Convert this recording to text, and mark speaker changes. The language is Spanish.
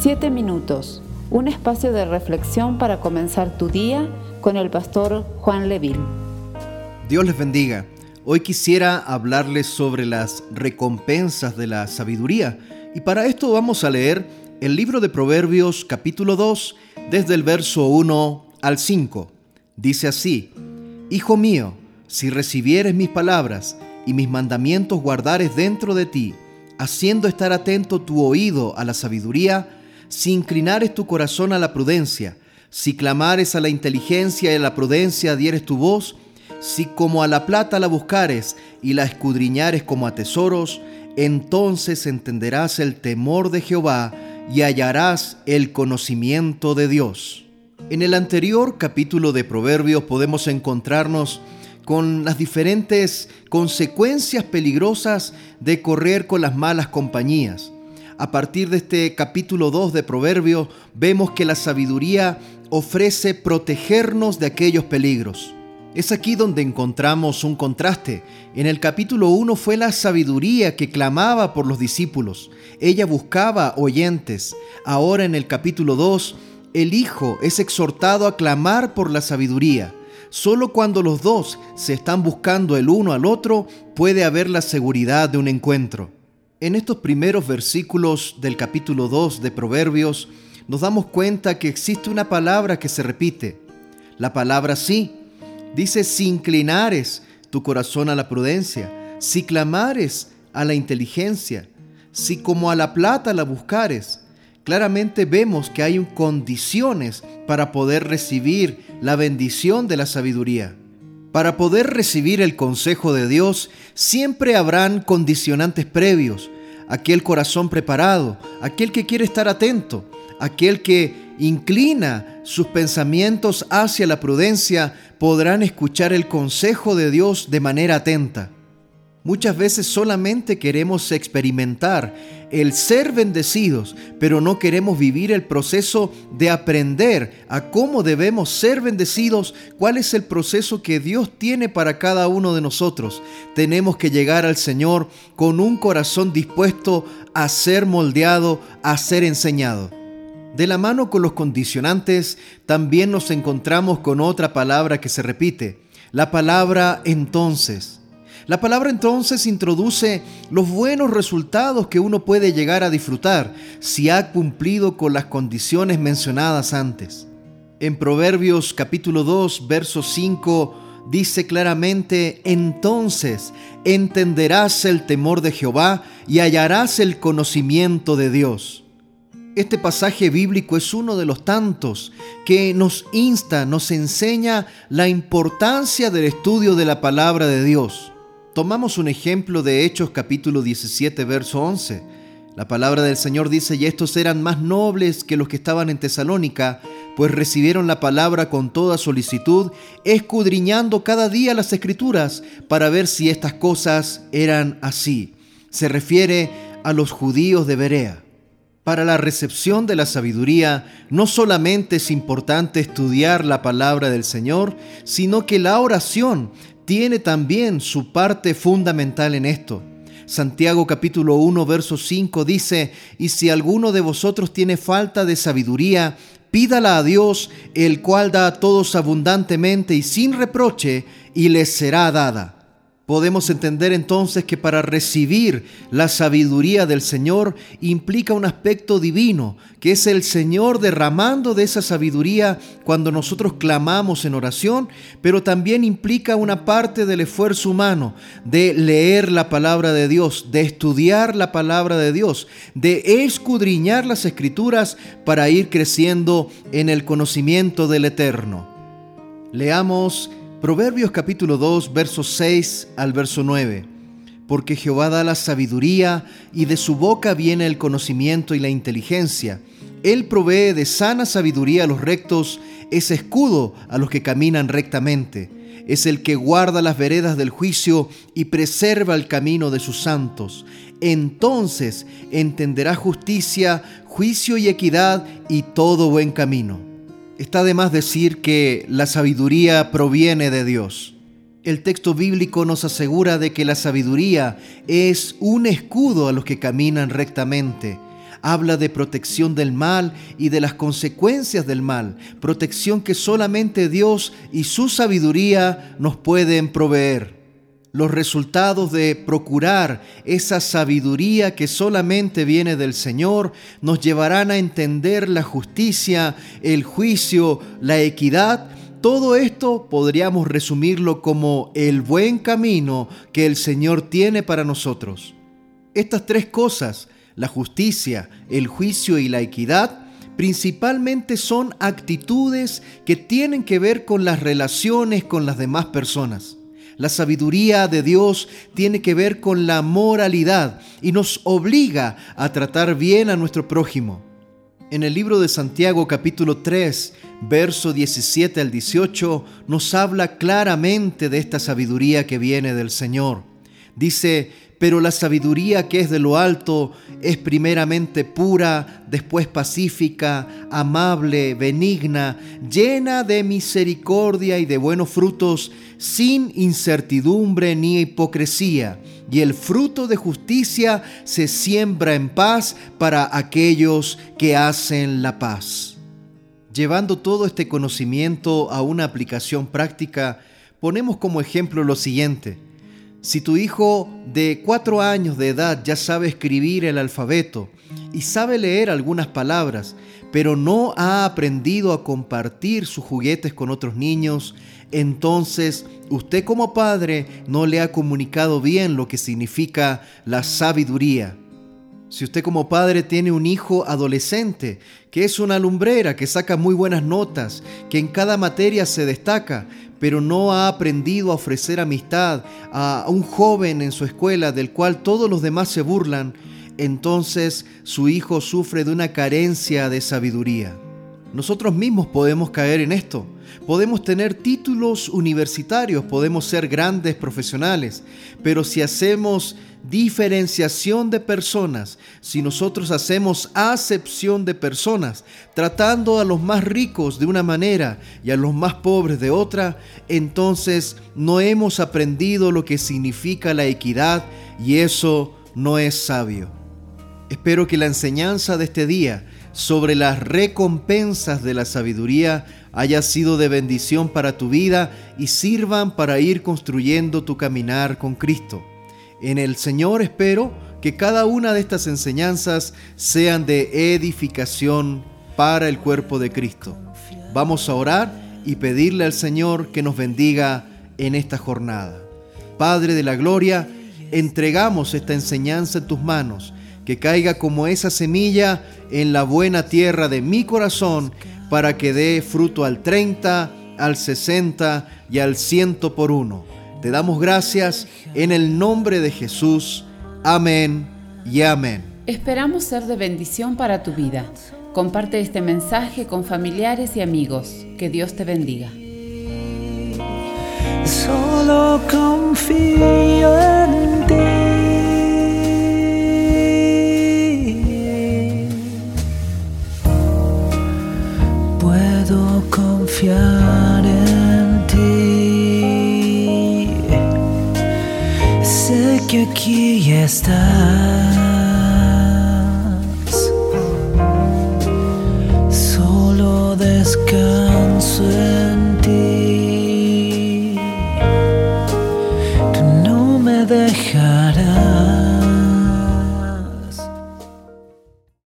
Speaker 1: Siete minutos, un espacio de reflexión para comenzar tu día con el pastor Juan Leville.
Speaker 2: Dios les bendiga. Hoy quisiera hablarles sobre las recompensas de la sabiduría y para esto vamos a leer el libro de Proverbios capítulo 2 desde el verso 1 al 5. Dice así, Hijo mío, si recibieres mis palabras y mis mandamientos guardares dentro de ti, haciendo estar atento tu oído a la sabiduría, si inclinares tu corazón a la prudencia, si clamares a la inteligencia y a la prudencia dieres tu voz, si como a la plata la buscares y la escudriñares como a tesoros, entonces entenderás el temor de Jehová y hallarás el conocimiento de Dios. En el anterior capítulo de Proverbios podemos encontrarnos con las diferentes consecuencias peligrosas de correr con las malas compañías a partir de este capítulo 2 de Proverbios, vemos que la sabiduría ofrece protegernos de aquellos peligros. Es aquí donde encontramos un contraste. En el capítulo 1 fue la sabiduría que clamaba por los discípulos. Ella buscaba oyentes. Ahora en el capítulo 2, el Hijo es exhortado a clamar por la sabiduría. Solo cuando los dos se están buscando el uno al otro puede haber la seguridad de un encuentro. En estos primeros versículos del capítulo 2 de Proverbios nos damos cuenta que existe una palabra que se repite. La palabra sí. Dice, si inclinares tu corazón a la prudencia, si clamares a la inteligencia, si como a la plata la buscares. Claramente vemos que hay condiciones para poder recibir la bendición de la sabiduría. Para poder recibir el consejo de Dios, siempre habrán condicionantes previos. Aquel corazón preparado, aquel que quiere estar atento, aquel que inclina sus pensamientos hacia la prudencia, podrán escuchar el consejo de Dios de manera atenta. Muchas veces solamente queremos experimentar el ser bendecidos, pero no queremos vivir el proceso de aprender a cómo debemos ser bendecidos, cuál es el proceso que Dios tiene para cada uno de nosotros. Tenemos que llegar al Señor con un corazón dispuesto a ser moldeado, a ser enseñado. De la mano con los condicionantes, también nos encontramos con otra palabra que se repite, la palabra entonces. La palabra entonces introduce los buenos resultados que uno puede llegar a disfrutar si ha cumplido con las condiciones mencionadas antes. En Proverbios capítulo 2, verso 5 dice claramente, entonces entenderás el temor de Jehová y hallarás el conocimiento de Dios. Este pasaje bíblico es uno de los tantos que nos insta, nos enseña la importancia del estudio de la palabra de Dios. Tomamos un ejemplo de Hechos capítulo 17, verso 11. La palabra del Señor dice, y estos eran más nobles que los que estaban en Tesalónica, pues recibieron la palabra con toda solicitud, escudriñando cada día las escrituras para ver si estas cosas eran así. Se refiere a los judíos de Berea. Para la recepción de la sabiduría no solamente es importante estudiar la palabra del Señor, sino que la oración tiene también su parte fundamental en esto. Santiago capítulo 1, verso 5 dice, y si alguno de vosotros tiene falta de sabiduría, pídala a Dios, el cual da a todos abundantemente y sin reproche, y les será dada. Podemos entender entonces que para recibir la sabiduría del Señor implica un aspecto divino, que es el Señor derramando de esa sabiduría cuando nosotros clamamos en oración, pero también implica una parte del esfuerzo humano de leer la palabra de Dios, de estudiar la palabra de Dios, de escudriñar las escrituras para ir creciendo en el conocimiento del Eterno. Leamos Proverbios capítulo 2, versos 6 al verso 9. Porque Jehová da la sabiduría y de su boca viene el conocimiento y la inteligencia. Él provee de sana sabiduría a los rectos, es escudo a los que caminan rectamente. Es el que guarda las veredas del juicio y preserva el camino de sus santos. Entonces entenderá justicia, juicio y equidad y todo buen camino. Está de más decir que la sabiduría proviene de Dios. El texto bíblico nos asegura de que la sabiduría es un escudo a los que caminan rectamente. habla de protección del mal y de las consecuencias del mal, protección que solamente Dios y su sabiduría nos pueden proveer. Los resultados de procurar esa sabiduría que solamente viene del Señor nos llevarán a entender la justicia, el juicio, la equidad todo esto podríamos resumirlo como el buen camino que el Señor tiene para nosotros. Estas tres cosas, la justicia, el juicio y la equidad, principalmente son actitudes que tienen que ver con las relaciones con las demás personas. La sabiduría de Dios tiene que ver con la moralidad y nos obliga a tratar bien a nuestro prójimo. En el libro de Santiago capítulo 3, verso 17 al 18, nos habla claramente de esta sabiduría que viene del Señor. Dice, pero la sabiduría que es de lo alto es primeramente pura, después pacífica, amable, benigna, llena de misericordia y de buenos frutos, sin incertidumbre ni hipocresía. Y el fruto de justicia se siembra en paz para aquellos que hacen la paz. Llevando todo este conocimiento a una aplicación práctica, ponemos como ejemplo lo siguiente. Si tu hijo de cuatro años de edad ya sabe escribir el alfabeto y sabe leer algunas palabras, pero no ha aprendido a compartir sus juguetes con otros niños, entonces usted como padre no le ha comunicado bien lo que significa la sabiduría. Si usted como padre tiene un hijo adolescente que es una lumbrera, que saca muy buenas notas, que en cada materia se destaca, pero no ha aprendido a ofrecer amistad a un joven en su escuela del cual todos los demás se burlan, entonces su hijo sufre de una carencia de sabiduría. Nosotros mismos podemos caer en esto. Podemos tener títulos universitarios, podemos ser grandes profesionales, pero si hacemos diferenciación de personas, si nosotros hacemos acepción de personas, tratando a los más ricos de una manera y a los más pobres de otra, entonces no hemos aprendido lo que significa la equidad y eso no es sabio. Espero que la enseñanza de este día sobre las recompensas de la sabiduría haya sido de bendición para tu vida y sirvan para ir construyendo tu caminar con Cristo. En el Señor espero que cada una de estas enseñanzas sean de edificación para el cuerpo de Cristo. Vamos a orar y pedirle al Señor que nos bendiga en esta jornada. Padre de la Gloria, entregamos esta enseñanza en tus manos, que caiga como esa semilla en la buena tierra de mi corazón para que dé fruto al 30, al 60 y al ciento por uno. Te damos gracias en el nombre de Jesús. Amén y amén.
Speaker 1: Esperamos ser de bendición para tu vida. Comparte este mensaje con familiares y amigos. Que Dios te bendiga.
Speaker 3: Solo confío en ti.